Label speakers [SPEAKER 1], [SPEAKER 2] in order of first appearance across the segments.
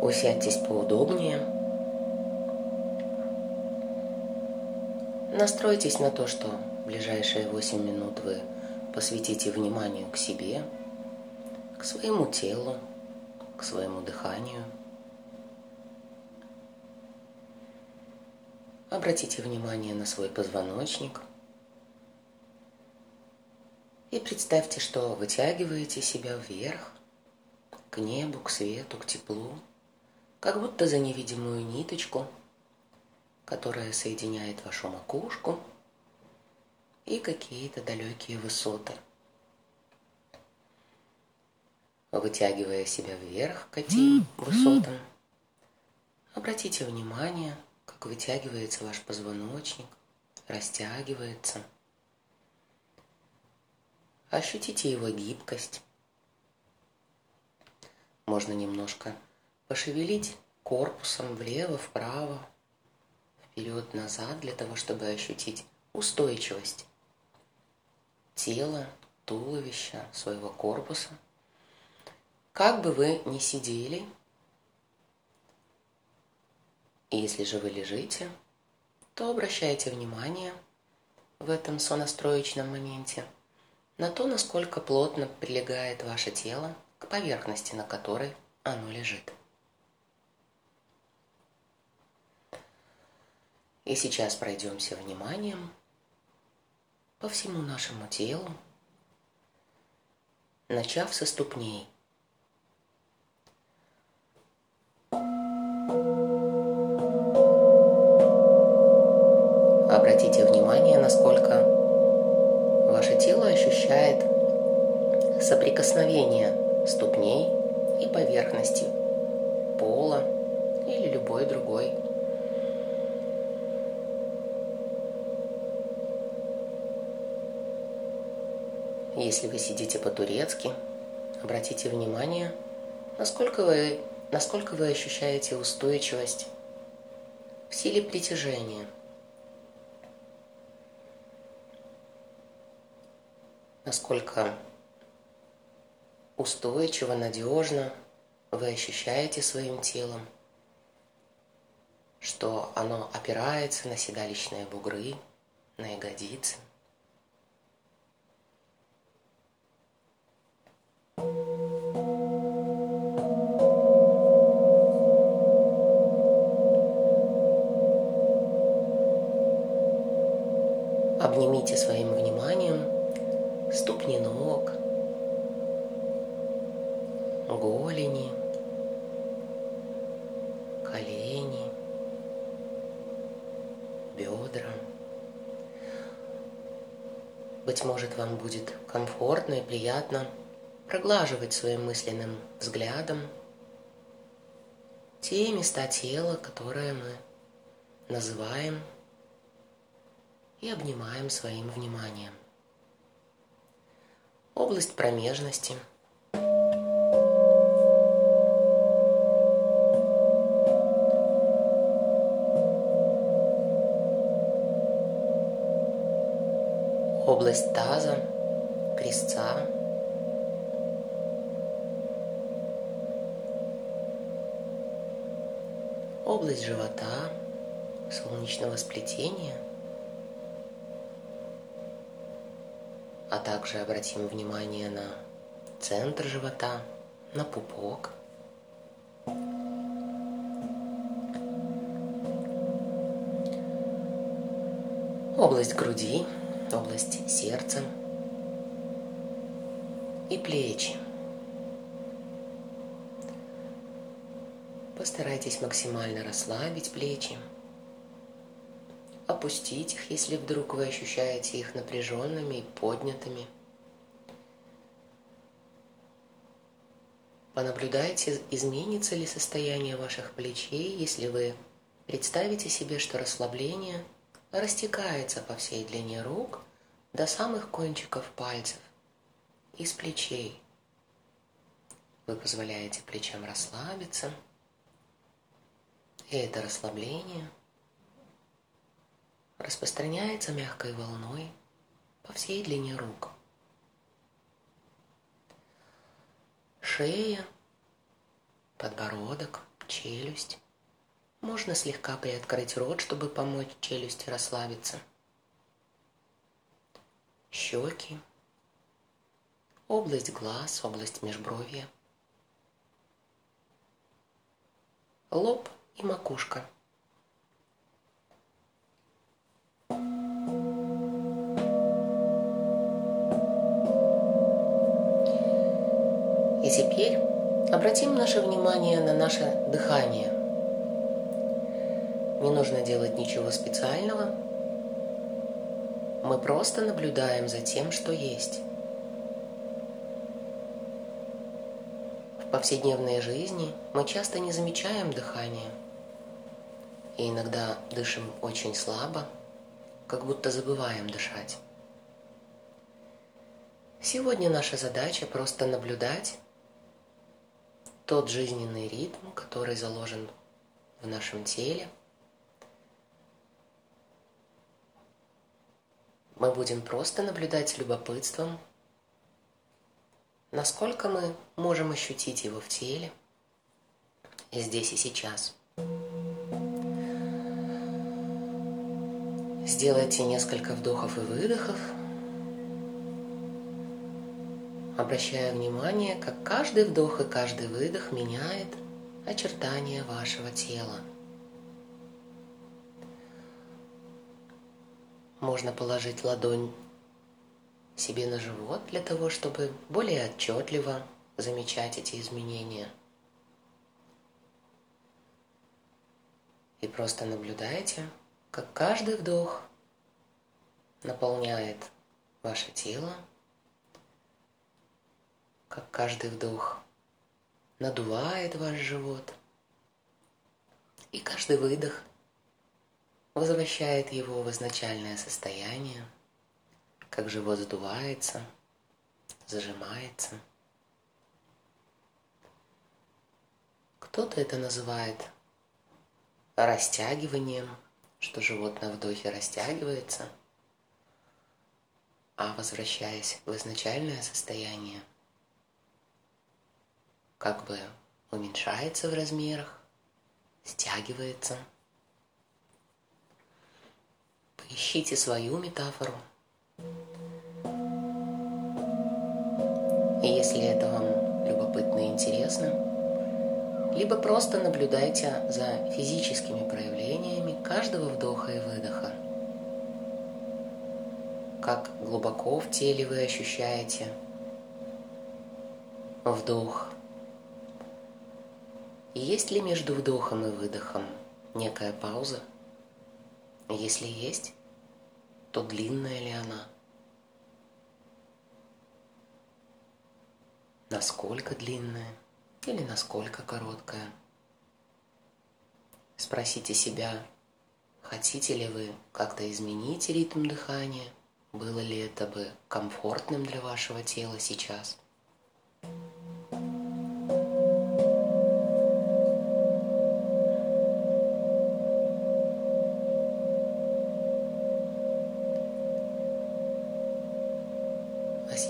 [SPEAKER 1] Усядьтесь поудобнее. Настройтесь на то, что ближайшие 8 минут вы посвятите вниманию к себе, к своему телу, к своему дыханию. Обратите внимание на свой позвоночник и представьте, что вытягиваете себя вверх, к небу, к свету, к теплу, как будто за невидимую ниточку, которая соединяет вашу макушку и какие-то далекие высоты. Вытягивая себя вверх к этим высотам, обратите внимание, как вытягивается ваш позвоночник, растягивается. Ощутите его гибкость. Можно немножко пошевелить корпусом влево-вправо, вперед-назад для того, чтобы ощутить устойчивость тела, туловища, своего корпуса. Как бы вы ни сидели, если же вы лежите, то обращайте внимание в этом сонастроечном моменте на то, насколько плотно прилегает ваше тело к поверхности, на которой оно лежит. И сейчас пройдемся вниманием по всему нашему телу, начав со ступней. Обратите внимание, насколько ваше тело ощущает соприкосновение ступней и поверхности пола или любой другой Если вы сидите по-турецки, обратите внимание, насколько вы, насколько вы ощущаете устойчивость в силе притяжения. Насколько устойчиво, надежно вы ощущаете своим телом, что оно опирается на седалищные бугры, на ягодицы. Обнимите своим вниманием. Ступни ног, голени, колени, бедра. Быть может, вам будет комфортно и приятно проглаживать своим мысленным взглядом те места тела, которые мы называем и обнимаем своим вниманием. Область промежности. Область таза, крестца, область живота, солнечного сплетения, а также обратим внимание на центр живота, на пупок. Область груди, область сердца и плечи. Постарайтесь максимально расслабить плечи, опустить их, если вдруг вы ощущаете их напряженными и поднятыми. Понаблюдайте, изменится ли состояние ваших плечей, если вы представите себе, что расслабление растекается по всей длине рук до самых кончиков пальцев, из плечей. Вы позволяете плечам расслабиться – и это расслабление распространяется мягкой волной по всей длине рук. Шея, подбородок, челюсть. Можно слегка приоткрыть рот, чтобы помочь челюсти расслабиться. Щеки, область глаз, область межбровья, лоб и макушка. Обратим наше внимание на наше дыхание. Не нужно делать ничего специального. Мы просто наблюдаем за тем, что есть. В повседневной жизни мы часто не замечаем дыхание. И иногда дышим очень слабо, как будто забываем дышать. Сегодня наша задача просто наблюдать тот жизненный ритм, который заложен в нашем теле. Мы будем просто наблюдать с любопытством, насколько мы можем ощутить его в теле, здесь и сейчас. Сделайте несколько вдохов и выдохов – обращая внимание, как каждый вдох и каждый выдох меняет очертания вашего тела. Можно положить ладонь себе на живот для того, чтобы более отчетливо замечать эти изменения. И просто наблюдайте, как каждый вдох наполняет ваше тело как каждый вдох. Надувает ваш живот, и каждый выдох возвращает его в изначальное состояние, как живот сдувается, зажимается. Кто-то это называет растягиванием, что живот на вдохе растягивается, а возвращаясь в изначальное состояние – как бы уменьшается в размерах, стягивается. Поищите свою метафору. И если это вам любопытно и интересно, либо просто наблюдайте за физическими проявлениями каждого вдоха и выдоха. Как глубоко в теле вы ощущаете вдох – есть ли между вдохом и выдохом некая пауза? Если есть, то длинная ли она? Насколько длинная или насколько короткая? Спросите себя, хотите ли вы как-то изменить ритм дыхания? Было ли это бы комфортным для вашего тела сейчас?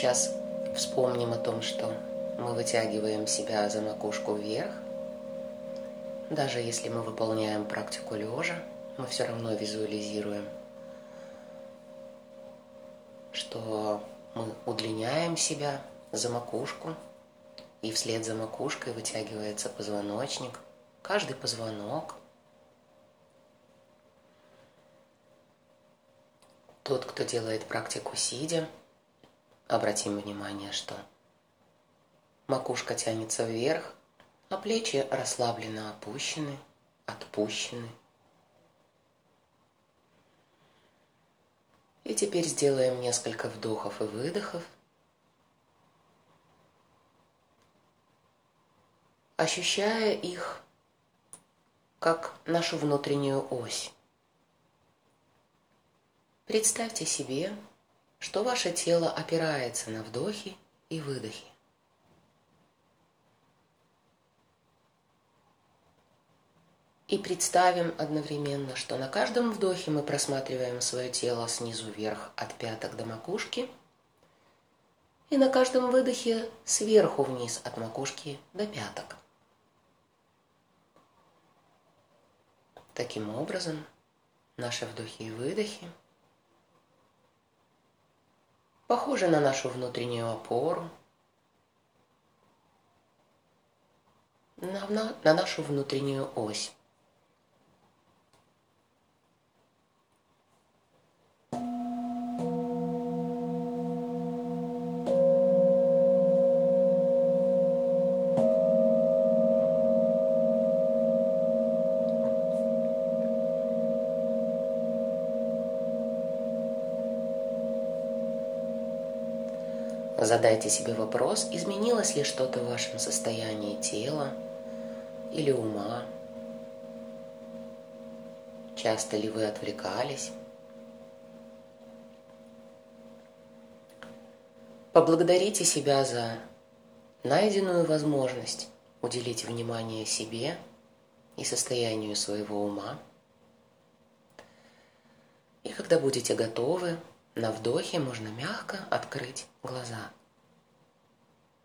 [SPEAKER 1] Сейчас вспомним о том, что мы вытягиваем себя за макушку вверх. Даже если мы выполняем практику лежа, мы все равно визуализируем, что мы удлиняем себя за макушку, и вслед за макушкой вытягивается позвоночник, каждый позвонок. Тот, кто делает практику сидя – Обратим внимание, что макушка тянется вверх, а плечи расслабленно опущены, отпущены. И теперь сделаем несколько вдохов и выдохов. Ощущая их как нашу внутреннюю ось. Представьте себе, что ваше тело опирается на вдохи и выдохи. И представим одновременно, что на каждом вдохе мы просматриваем свое тело снизу вверх от пяток до макушки, и на каждом выдохе сверху вниз от макушки до пяток. Таким образом, наши вдохи и выдохи похожи на нашу внутреннюю опору, на, на, на нашу внутреннюю ось. Задайте себе вопрос, изменилось ли что-то в вашем состоянии тела или ума. Часто ли вы отвлекались? Поблагодарите себя за найденную возможность уделить внимание себе и состоянию своего ума. И когда будете готовы, на вдохе можно мягко открыть глаза.